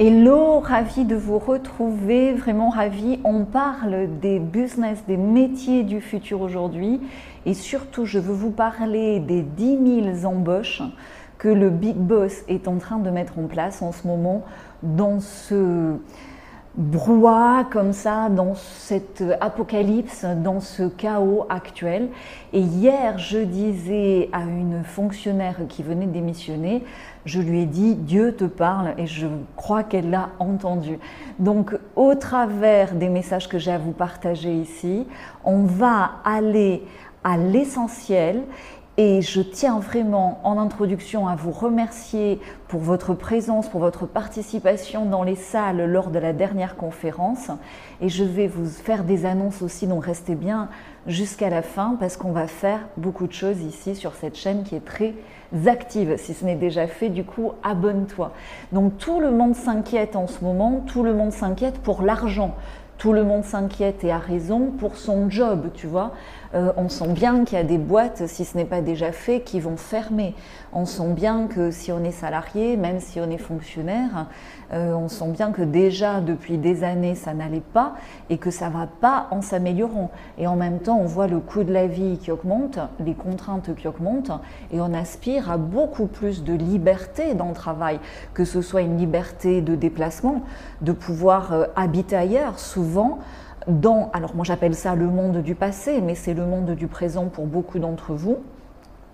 Hello, ravi de vous retrouver, vraiment ravi. On parle des business, des métiers du futur aujourd'hui et surtout je veux vous parler des 10 000 embauches que le Big Boss est en train de mettre en place en ce moment dans ce brouhaha comme ça, dans cette apocalypse, dans ce chaos actuel. Et hier, je disais à une fonctionnaire qui venait démissionner, je lui ai dit Dieu te parle et je crois qu'elle l'a entendu. Donc au travers des messages que j'ai à vous partager ici, on va aller à l'essentiel et je tiens vraiment en introduction à vous remercier pour votre présence, pour votre participation dans les salles lors de la dernière conférence. Et je vais vous faire des annonces aussi, donc restez bien jusqu'à la fin parce qu'on va faire beaucoup de choses ici sur cette chaîne qui est très active. Si ce n'est déjà fait, du coup, abonne-toi. Donc tout le monde s'inquiète en ce moment, tout le monde s'inquiète pour l'argent. Tout le monde s'inquiète et a raison pour son job, tu vois. Euh, on sent bien qu'il y a des boîtes, si ce n'est pas déjà fait, qui vont fermer. On sent bien que si on est salarié, même si on est fonctionnaire, euh, on sent bien que déjà depuis des années ça n'allait pas et que ça va pas en s'améliorant. Et en même temps, on voit le coût de la vie qui augmente, les contraintes qui augmentent et on aspire à beaucoup plus de liberté dans le travail, que ce soit une liberté de déplacement, de pouvoir euh, habiter ailleurs, souvent dans, alors moi j'appelle ça le monde du passé, mais c'est le monde du présent pour beaucoup d'entre vous.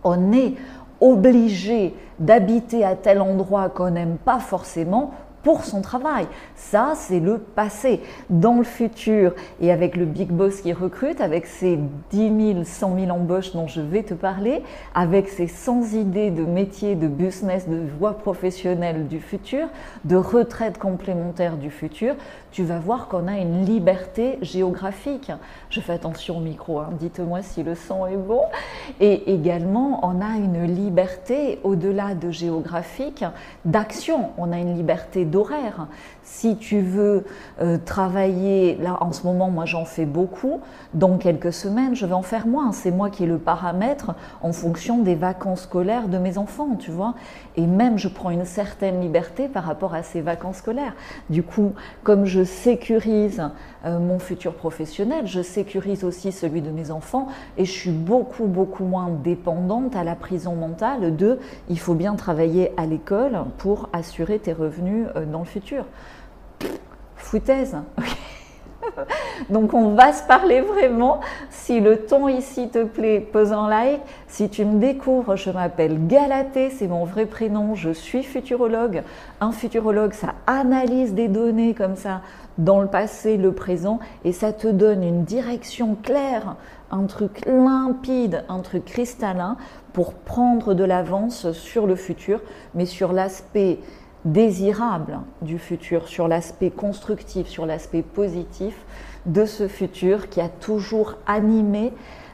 On est obligé d'habiter à tel endroit qu'on n'aime pas forcément pour son travail. Ça, c'est le passé. Dans le futur, et avec le big boss qui recrute, avec ses 10 000, 100 000 embauches dont je vais te parler, avec ses 100 idées de métiers, de business, de voie professionnelle du futur, de retraite complémentaire du futur, tu vas voir qu'on a une liberté géographique. Je fais attention au micro, hein. dites-moi si le son est bon. Et également, on a une liberté au-delà de géographique d'action. On a une liberté d'horaire. Si tu veux euh, travailler, là en ce moment, moi j'en fais beaucoup, dans quelques semaines, je vais en faire moins. C'est moi qui ai le paramètre en fonction des vacances scolaires de mes enfants, tu vois. Et même je prends une certaine liberté par rapport à ces vacances scolaires. Du coup, comme je sécurise euh, mon futur professionnel, je sécurise aussi celui de mes enfants et je suis beaucoup, beaucoup moins dépendante à la prison mentale de il faut bien travailler à l'école pour assurer tes revenus euh, dans le futur. Foutaise. Donc on va se parler vraiment. Si le ton ici te plaît, pose un like. Si tu me découvres, je m'appelle Galatée, c'est mon vrai prénom, je suis futurologue. Un futurologue, ça analyse des données comme ça dans le passé, le présent, et ça te donne une direction claire, un truc limpide, un truc cristallin pour prendre de l'avance sur le futur, mais sur l'aspect désirable du futur, sur l'aspect constructif, sur l'aspect positif de ce futur qui a toujours animé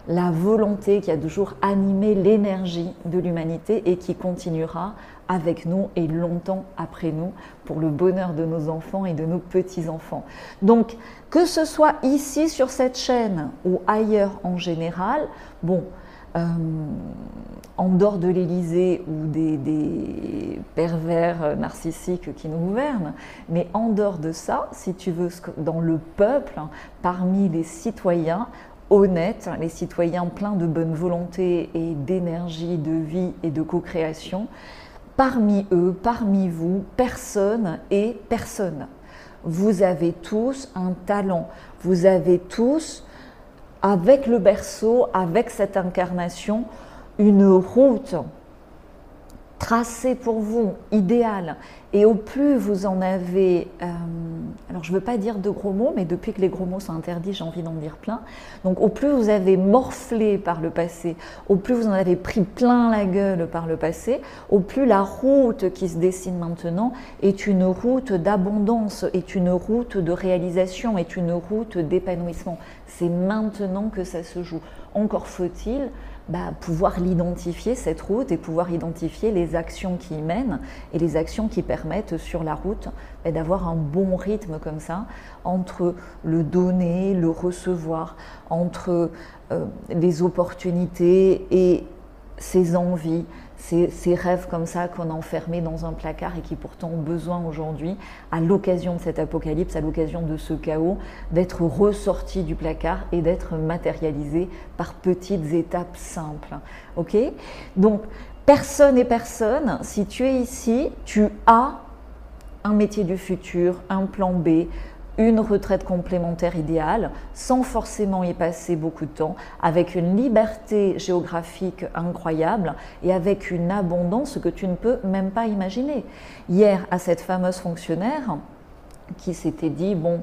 la volonté, qui a toujours animé l'énergie de l'humanité et qui continuera avec nous et longtemps après nous pour le bonheur de nos enfants et de nos petits-enfants. Donc, que ce soit ici sur cette chaîne ou ailleurs en général, bon, euh, en dehors de l'Élysée ou des, pervers narcissiques qui nous gouvernent, mais en dehors de ça, si tu veux, dans le peuple, parmi les citoyens honnêtes, les citoyens pleins de bonne volonté et d'énergie, de vie et de co-création, parmi eux, parmi vous, personne est personne. Vous avez tous un talent, vous avez tous avec le berceau, avec cette incarnation, une route tracée pour vous, idéale. Et au plus vous en avez, euh, alors je ne veux pas dire de gros mots, mais depuis que les gros mots sont interdits, j'ai envie d'en dire plein. Donc au plus vous avez morflé par le passé, au plus vous en avez pris plein la gueule par le passé, au plus la route qui se dessine maintenant est une route d'abondance, est une route de réalisation, est une route d'épanouissement. C'est maintenant que ça se joue. Encore faut-il bah, pouvoir l'identifier, cette route, et pouvoir identifier les actions qui y mènent et les actions qui permettent sur la route bah, d'avoir un bon rythme comme ça entre le donner, le recevoir, entre euh, les opportunités et ses envies, ces, rêves comme ça qu'on a enfermés dans un placard et qui pourtant ont besoin aujourd'hui, à l'occasion de cet apocalypse, à l'occasion de ce chaos, d'être ressortis du placard et d'être matérialisés par petites étapes simples. Ok? Donc, personne et personne, si tu es ici, tu as un métier du futur, un plan B, une retraite complémentaire idéale, sans forcément y passer beaucoup de temps, avec une liberté géographique incroyable et avec une abondance que tu ne peux même pas imaginer. Hier, à cette fameuse fonctionnaire qui s'était dit, bon,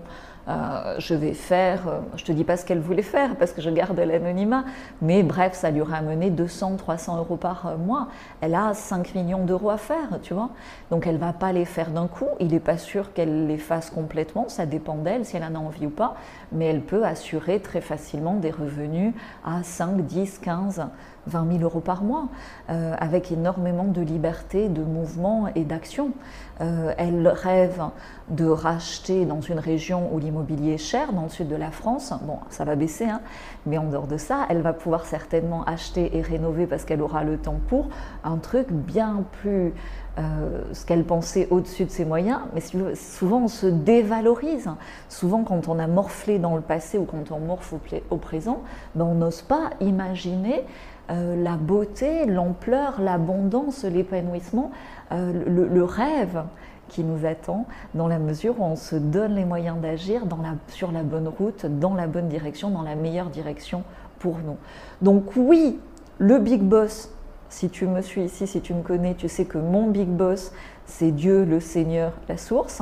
euh, je vais faire, euh, je te dis pas ce qu'elle voulait faire parce que je garde l'anonymat, mais bref, ça lui aurait amené 200, 300 euros par euh, mois. Elle a 5 millions d'euros à faire, tu vois. Donc elle va pas les faire d'un coup. Il n'est pas sûr qu'elle les fasse complètement. Ça dépend d'elle si elle en a envie ou pas. Mais elle peut assurer très facilement des revenus à 5, 10, 15, 20 000 euros par mois, avec énormément de liberté, de mouvement et d'action. elle rêve de racheter dans une région où l'immobilier est cher, dans le sud de la France, bon, ça va baisser, hein, mais en dehors de ça, elle va pouvoir certainement acheter et rénover parce qu'elle aura le temps pour un truc bien plus euh, ce qu'elle pensait au-dessus de ses moyens, mais souvent on se dévalorise. Souvent quand on a morflé dans le passé ou quand on morfe au, présent, ben on n'ose pas imaginer euh, la beauté, l'ampleur, l'abondance, l'épanouissement, euh, le, rêve qui nous attend dans la mesure où on se donne les moyens d'agir sur la bonne route, dans la bonne direction, dans la meilleure direction pour nous. Donc oui, le big boss, si tu me suis ici, si tu me connais, tu sais que mon big boss, c'est Dieu, le Seigneur, la source.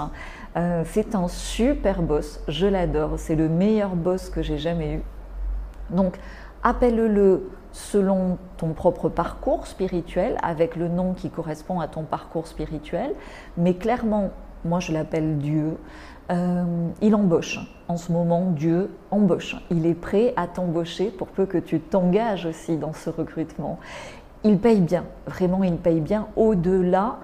Euh, c'est un super boss, je l'adore, c'est le meilleur boss que j'ai jamais eu. Donc appelle-le selon ton propre parcours spirituel, avec le nom qui correspond à ton parcours spirituel, mais clairement, moi je l'appelle Dieu, euh, il embauche. En ce moment, Dieu embauche. Il est prêt à t'embaucher pour peu que tu t'engages aussi dans ce recrutement. Il paye bien, vraiment il paye bien au-delà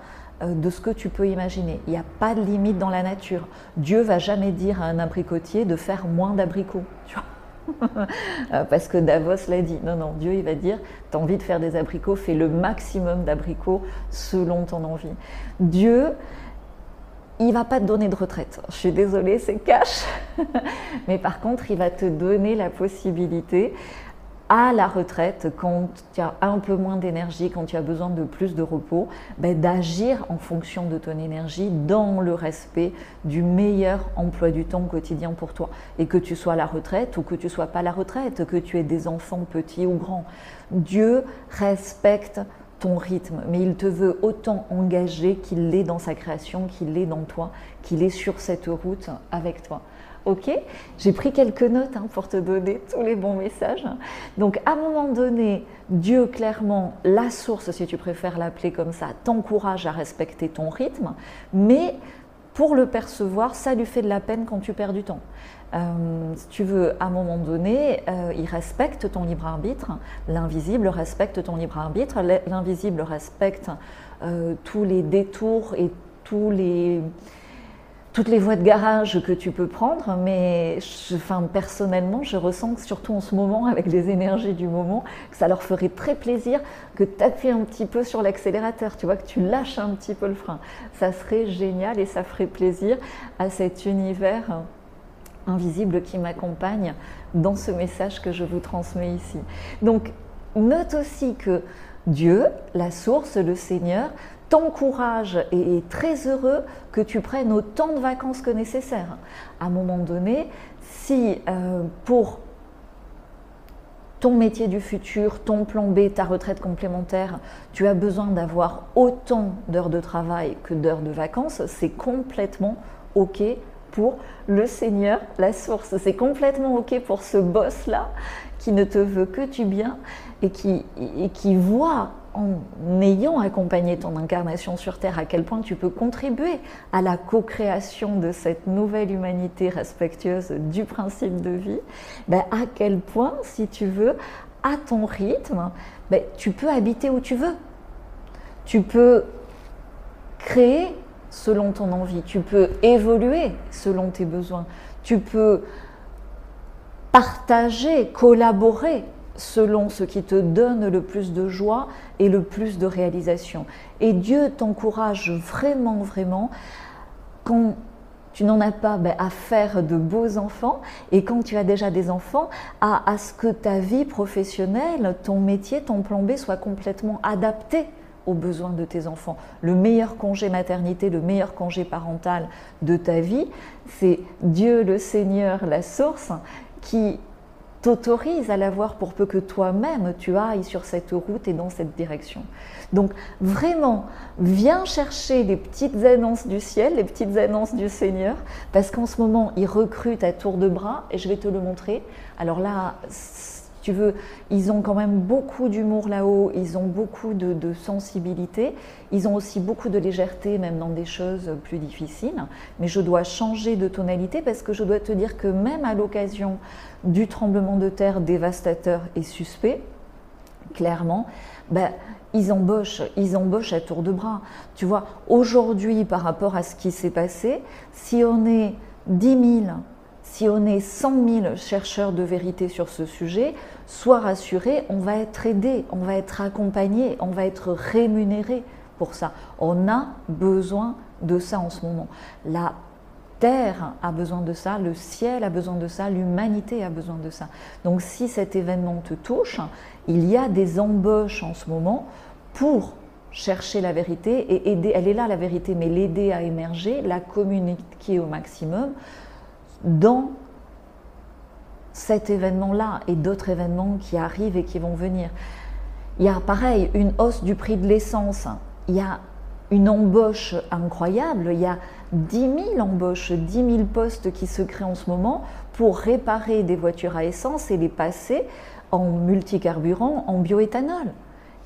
euh, de ce que tu peux imaginer. Il n'y a pas de limite dans la nature. Dieu va jamais dire à un abricotier de faire moins d'abricots. Parce que Davos l'a dit. Non, non, Dieu, il va dire, tu as envie de faire des abricots, fais le maximum d'abricots selon ton envie. Dieu, il va pas te donner de retraite. Je suis désolée, c'est cash. Mais par contre, il va te donner la possibilité à la retraite, quand tu as un peu moins d'énergie, quand tu as besoin de plus de repos, ben, d'agir en fonction de ton énergie dans le respect du meilleur emploi du temps quotidien pour toi. Et que tu sois à la retraite ou que tu sois pas à la retraite, que tu aies des enfants petits ou grands. Dieu respecte ton rythme, mais il te veut autant engagé qu'il l'est dans sa création, qu'il l'est dans toi, qu'il est sur cette route avec toi. Ok J'ai pris quelques notes hein, pour te donner tous les bons messages. Donc, à un moment donné, Dieu, clairement, la source, si tu préfères l'appeler comme ça, t'encourage à respecter ton rythme, mais pour le percevoir, ça lui fait de la peine quand tu perds du temps. Euh, si tu veux, à un moment donné, euh, il respecte ton libre arbitre, l'invisible respecte ton libre arbitre, l'invisible respecte euh, tous les détours et tous les toutes les voies de garage que tu peux prendre, mais enfin, personnellement, je ressens que surtout en ce moment, avec les énergies du moment, que ça leur ferait très plaisir que tu appuies un petit peu sur l'accélérateur, tu vois, que tu lâches un petit peu le frein. Ça serait génial et ça ferait plaisir à cet univers invisible qui m'accompagne dans ce message que je vous transmets ici. Donc, note aussi que Dieu, la source, le Seigneur, t'encourage et est très heureux que tu prennes autant de vacances que nécessaire. À un moment donné, si euh, pour ton métier du futur, ton plan B, ta retraite complémentaire, tu as besoin d'avoir autant d'heures de travail que d'heures de vacances, c'est complètement OK pour le Seigneur, la source. C'est complètement OK pour ce boss-là qui ne te veut que du bien et qui, voit en ayant accompagné ton incarnation sur Terre, à quel point tu peux contribuer à la co-création de cette nouvelle humanité respectueuse du principe de vie, ben à quel point, si tu veux, à ton rythme, ben tu peux habiter où tu veux. Tu peux créer selon ton envie, tu peux évoluer selon tes besoins, tu peux partager, collaborer selon ce qui te donne le plus de joie et le plus de réalisation. Et Dieu t'encourage vraiment, vraiment, quand tu n'en as pas ben, à faire de beaux enfants et quand tu as déjà des enfants, à, à ce que ta vie professionnelle, ton métier, ton plan B soit complètement adapté aux besoins de tes enfants. Le meilleur congé maternité, le meilleur congé parental de ta vie, c'est Dieu le Seigneur, la source, qui t'autorise à l'avoir pour peu que toi-même tu ailles sur cette route et dans cette direction. Donc vraiment, viens chercher les petites annonces du ciel, les petites annonces du Seigneur, parce qu'en ce moment, il recrute à tour de bras, et je vais te le montrer. Alors là, tu veux, ils ont quand même beaucoup d'humour là-haut, ils ont beaucoup de, sensibilité, ils ont aussi beaucoup de légèreté, même dans des choses plus difficiles. Mais je dois changer de tonalité parce que je dois te dire que même à l'occasion du tremblement de terre dévastateur et suspect, clairement, ben, ils embauchent, ils embauchent à tour de bras. Tu vois, aujourd'hui, par rapport à ce qui s'est passé, si on est 10 000 si on est 100 000 chercheurs de vérité sur ce sujet, sois rassuré, on va être aidé, on va être accompagné, on va être rémunéré pour ça. On a besoin de ça en ce moment. La terre a besoin de ça, le ciel a besoin de ça, l'humanité a besoin de ça. Donc si cet événement te touche, il y a des embauches en ce moment pour chercher la vérité et aider, elle est là la vérité, mais l'aider à émerger, la communiquer au maximum dans cet événement-là et d'autres événements qui arrivent et qui vont venir. Il y a pareil une hausse du prix de l'essence, il y a une embauche incroyable, il y a 10 000 embauches, 10 000 postes qui se créent en ce moment pour réparer des voitures à essence et les passer en multicarburant, en bioéthanol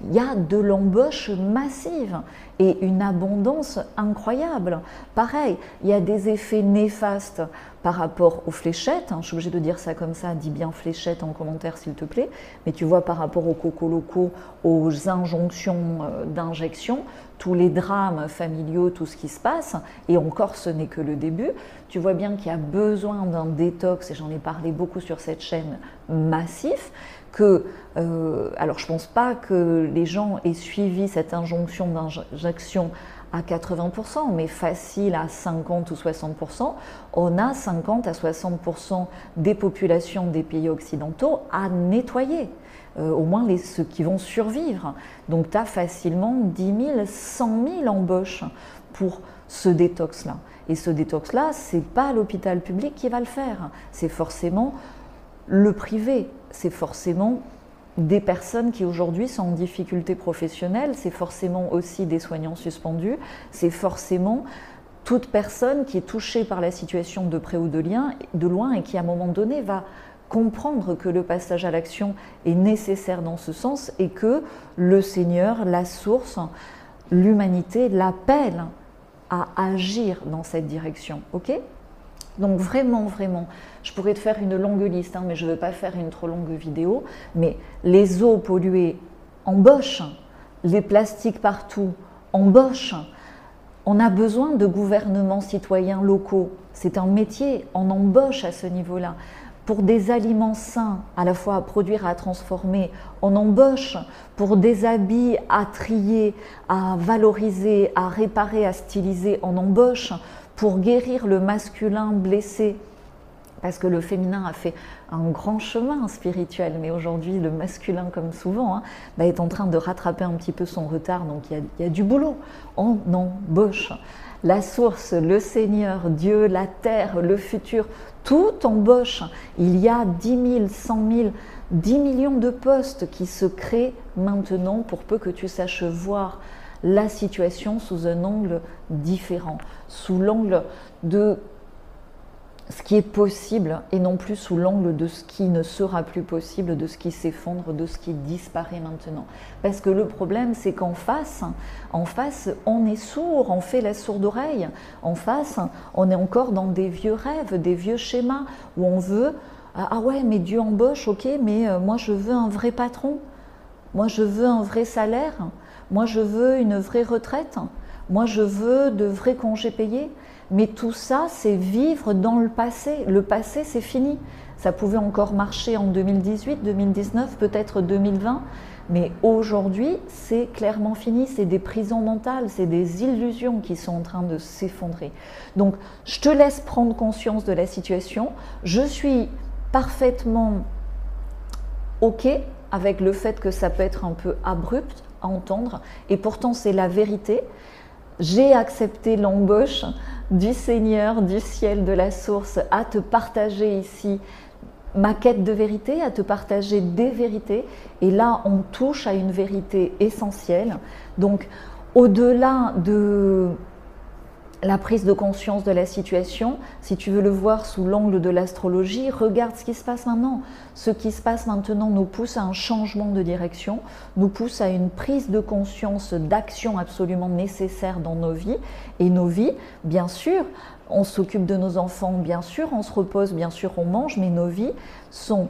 il y a de l'embauche massive et une abondance incroyable. Pareil, il y a des effets néfastes par rapport aux fléchettes. Hein. je suis obligée de dire ça comme ça, dis bien fléchettes en commentaire s'il te plaît. Mais tu vois par rapport aux cocos locaux, aux injonctions euh, d'injection, tous les drames familiaux, tout ce qui se passe, et encore ce n'est que le début, tu vois bien qu'il y a besoin d'un détox, et j'en ai parlé beaucoup sur cette chaîne, massif, que, euh, alors je ne pense pas que les gens aient suivi cette injonction d'injection à 80%, mais facile à 50 ou 60%, on a 50 à 60% des populations des pays occidentaux à nettoyer. Euh, au moins les, ceux qui vont survivre. Donc tu as facilement 10 000, 100 000 embauches pour ce détox-là. Et ce détox-là, ce n'est pas l'hôpital public qui va le faire, c'est forcément le privé, c'est forcément des personnes qui aujourd'hui sont en difficulté professionnelle, c'est forcément aussi des soignants suspendus, c'est forcément toute personne qui est touchée par la situation de près ou de, lien, de loin et qui à un moment donné va comprendre que le passage à l'action est nécessaire dans ce sens et que le Seigneur, la source, l'humanité l'appelle à agir dans cette direction. Donc vraiment, vraiment, je pourrais te faire une longue liste, hein, mais je ne veux pas faire une trop longue vidéo, mais les eaux polluées embauchent, les plastiques partout embauchent. On a besoin de gouvernements citoyens locaux. C'est un métier, on embauche à ce niveau-là. Pour des aliments sains, à la fois à produire, à transformer, on embauche. Pour des habits à trier, à valoriser, à réparer, à styliser, on embauche pour guérir le masculin blessé, parce que le féminin a fait un grand chemin spirituel, mais aujourd'hui le masculin, comme souvent, hein, bah, est en train de rattraper un petit peu son retard, donc il y, a, du boulot. On embauche. La source, le Seigneur, Dieu, la terre, le futur, tout embauche. Il y a 10 000, 100 000, 10 millions de postes qui se créent maintenant pour peu que tu saches voir la situation sous un angle différent, sous l'angle de ce qui est possible et non plus sous l'angle de ce qui ne sera plus possible, de ce qui s'effondre, de ce qui disparaît maintenant. Parce que le problème, c'est qu'en face, en face, on est sourd, on fait la sourde oreille. En face, on est encore dans des vieux rêves, des vieux schémas où on veut ah ouais, mais Dieu embauche, ok, mais euh, moi je veux un vrai patron, moi je veux un vrai salaire, moi, je veux une vraie retraite. Moi, je veux de vrais congés payés. Mais tout ça, c'est vivre dans le passé. Le passé, c'est fini. Ça pouvait encore marcher en 2018, 2019, peut-être 2020. Mais aujourd'hui, c'est clairement fini, c'est des prisons mentales, c'est des illusions qui sont en train de s'effondrer. Donc, je te laisse prendre conscience de la situation. Je suis parfaitement OK avec le fait que ça peut être un peu abrupt à entendre, et pourtant c'est la vérité. J'ai accepté l'embauche du Seigneur, du ciel, de la source, à te partager ici ma quête de vérité, à te partager des vérités. Et là, on touche à une vérité essentielle. Donc, au-delà de la prise de conscience de la situation, si tu veux le voir sous l'angle de l'astrologie, regarde ce qui se passe maintenant. Ce qui se passe maintenant nous pousse à un changement de direction, nous pousse à une prise de conscience d'action absolument nécessaire dans nos vies. Et nos vies, bien sûr, on s'occupe de nos enfants, bien sûr, on se repose, bien sûr, on mange, mais nos vies sont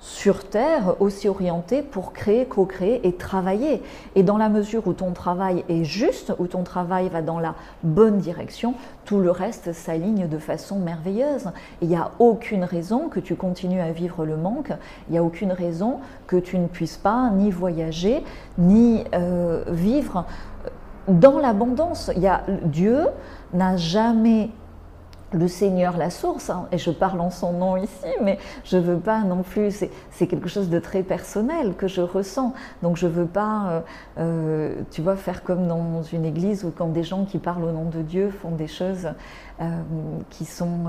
sur Terre aussi orientées pour créer, co-créer et travailler. Et dans la mesure où ton travail est juste, où ton travail va dans la bonne direction, tout le reste s'aligne de façon merveilleuse. Il n'y a aucune raison que tu continues à vivre le manque, il n'y a aucune raison que tu ne puisses pas ni voyager, ni euh, vivre dans l'abondance. Dieu n'a jamais le Seigneur, la source, hein, et je parle en son nom ici, mais je veux pas non plus, c'est quelque chose de très personnel que je ressens, donc je veux pas, euh, euh, tu vois, faire comme dans une église où quand des gens qui parlent au nom de Dieu font des choses euh, qui sont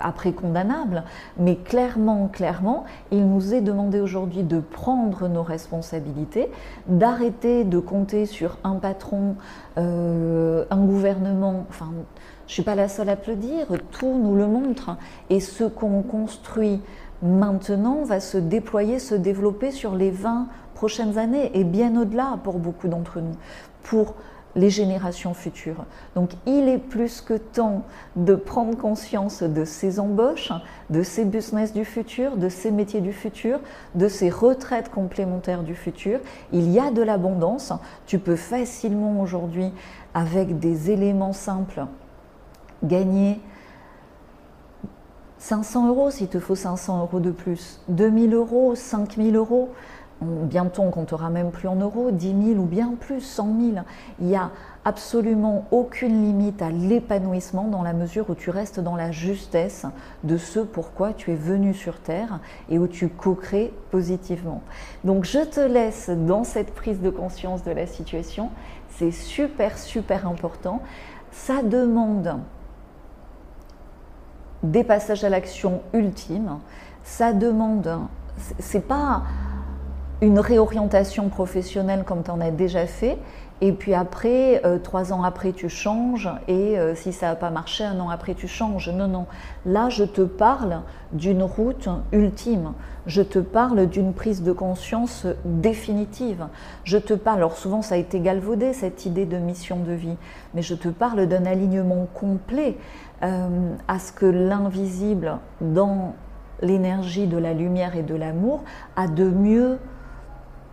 après condamnables, mais clairement, clairement, il nous est demandé aujourd'hui de prendre nos responsabilités, d'arrêter de compter sur un patron, un gouvernement, enfin, je ne suis pas la seule à dire, tout nous le montre. Et ce qu'on construit maintenant va se déployer, se développer sur les 20 prochaines années et bien au-delà pour beaucoup d'entre nous, pour les générations futures. Donc il est plus que temps de prendre conscience de ces embauches, de ces business du futur, de ces métiers du futur, de ces retraites complémentaires du futur. Il y a de l'abondance. Tu peux facilement aujourd'hui, avec des éléments simples, gagner 500 euros s'il te faut 500 euros de plus, 2000 euros, 5000 euros, bientôt on comptera même plus en euros, 10 000 ou bien plus, 100 000. Il n'y a absolument aucune limite à l'épanouissement dans la mesure où tu restes dans la justesse de ce pourquoi tu es venu sur Terre et où tu co-crées positivement. Donc je te laisse dans cette prise de conscience de la situation. C'est super, super important. Ça demande des passages à l'action ultimes. Ça demande, c'est pas une réorientation professionnelle comme tu en as déjà fait, et puis après, euh, trois ans après, tu changes, et euh, si ça n'a pas marché, un an après, tu changes. Non, non. Là, je te parle d'une route ultime. Je te parle d'une prise de conscience définitive. Je te parle, alors souvent ça a été galvaudé, cette idée de mission de vie, mais je te parle d'un alignement complet euh, à ce que l'invisible, dans l'énergie de la lumière et de l'amour, a de mieux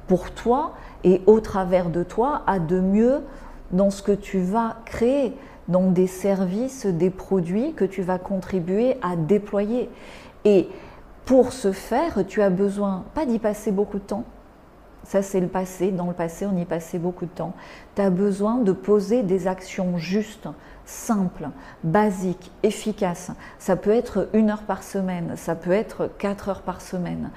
pour toi et au travers de toi a de mieux dans ce que tu vas créer, dans des services, des produits que tu vas contribuer à déployer. Et pour ce faire, tu as besoin, pas d'y passer beaucoup de temps, ça c'est le passé, dans le passé on y passait beaucoup de temps, tu as besoin de poser des actions justes, simples, basiques, efficaces. Ça peut être une heure par semaine, ça peut être quatre heures par semaine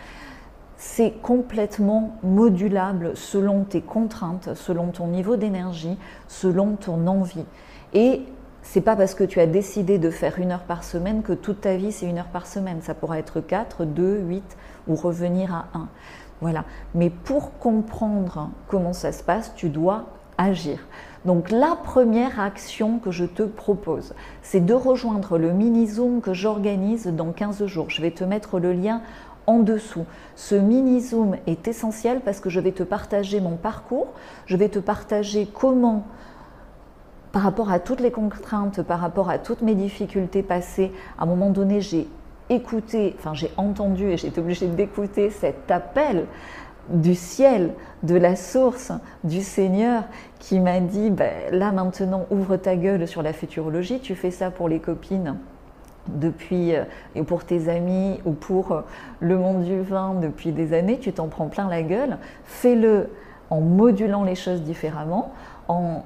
c'est complètement modulable selon tes contraintes, selon ton niveau d'énergie, selon ton envie. Et c'est pas parce que tu as décidé de faire une heure par semaine que toute ta vie c'est une heure par semaine. Ça pourra être 4, 2, 8 ou revenir à 1. Voilà. Mais pour comprendre comment ça se passe, tu dois agir. Donc la première action que je te propose, c'est de rejoindre le mini-zoom que j'organise dans 15 jours. Je vais te mettre le lien en dessous. Ce mini-zoom est essentiel parce que je vais te partager mon parcours, je vais te partager comment, par rapport à toutes les contraintes, par rapport à toutes mes difficultés passées, à un moment donné, j'ai écouté, enfin j'ai entendu et j'ai été obligée d'écouter cet appel du ciel, de la source, du Seigneur qui m'a dit, ben, là maintenant, ouvre ta gueule sur la futurologie, tu fais ça pour les copines depuis, euh, et pour tes amis ou pour euh, le monde du vin depuis des années, tu t'en prends plein la gueule, fais-le en modulant les choses différemment, en,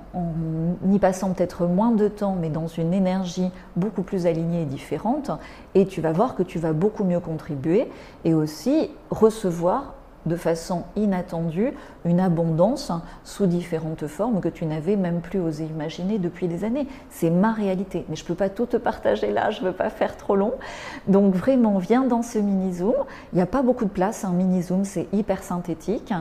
y passant peut-être moins de temps, mais dans une énergie beaucoup plus alignée et différente, et tu vas voir que tu vas beaucoup mieux contribuer et aussi recevoir de façon inattendue une abondance sous différentes formes que tu n'avais même plus osé imaginer depuis des années. C'est ma réalité, mais je ne peux pas tout te partager là, je ne veux pas faire trop long. Donc vraiment, viens dans ce mini-zoom. Il n'y a pas beaucoup de place, un mini-zoom, c'est hyper synthétique.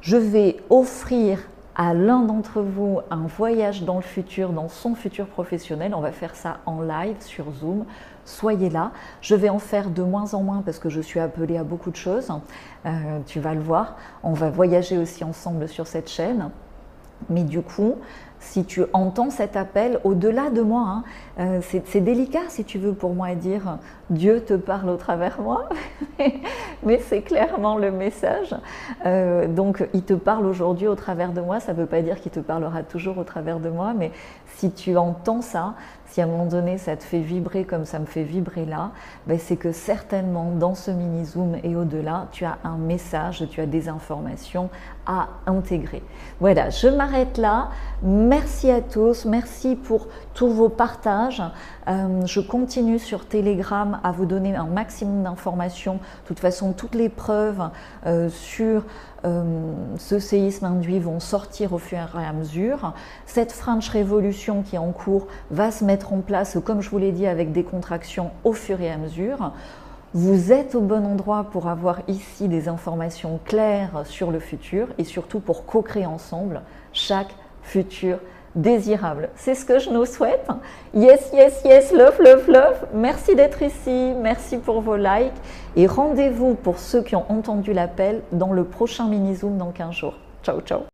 Je vais offrir à l'un d'entre vous un voyage dans le futur, dans son futur professionnel. On va faire ça en live sur Zoom. Soyez là. Je vais en faire de moins en moins parce que je suis appelée à beaucoup de choses. Euh, tu vas le voir. On va voyager aussi ensemble sur cette chaîne. Mais du coup, si tu entends cet appel au-delà de moi, hein, euh, c'est délicat si tu veux pour moi dire Dieu te parle au travers moi, mais c'est clairement le message. Euh, donc il te parle aujourd'hui au travers de moi, ça ne veut pas dire qu'il te parlera toujours au travers de moi, mais si tu entends ça, si à un moment donné ça te fait vibrer comme ça me fait vibrer là, ben c'est que certainement dans ce mini zoom et au-delà, tu as un message, tu as des informations à intégrer. Voilà, je m'arrête là. Merci à tous, merci pour tous vos partages. Euh, je continue sur Telegram à vous donner un maximum d'informations. De toute façon, toutes les preuves euh, sur euh, ce séisme induit vont sortir au fur et à mesure. Cette French Révolution qui est en cours va se mettre en place, comme je vous l'ai dit, avec des contractions au fur et à mesure. Vous êtes au bon endroit pour avoir ici des informations claires sur le futur et surtout pour co-créer ensemble chaque futur désirable. C'est ce que je nous souhaite. Yes, yes, yes, love, love, love. Merci d'être ici, merci pour vos likes et rendez-vous pour ceux qui ont entendu l'appel dans le prochain mini-zoom dans 15 jours. Ciao, ciao.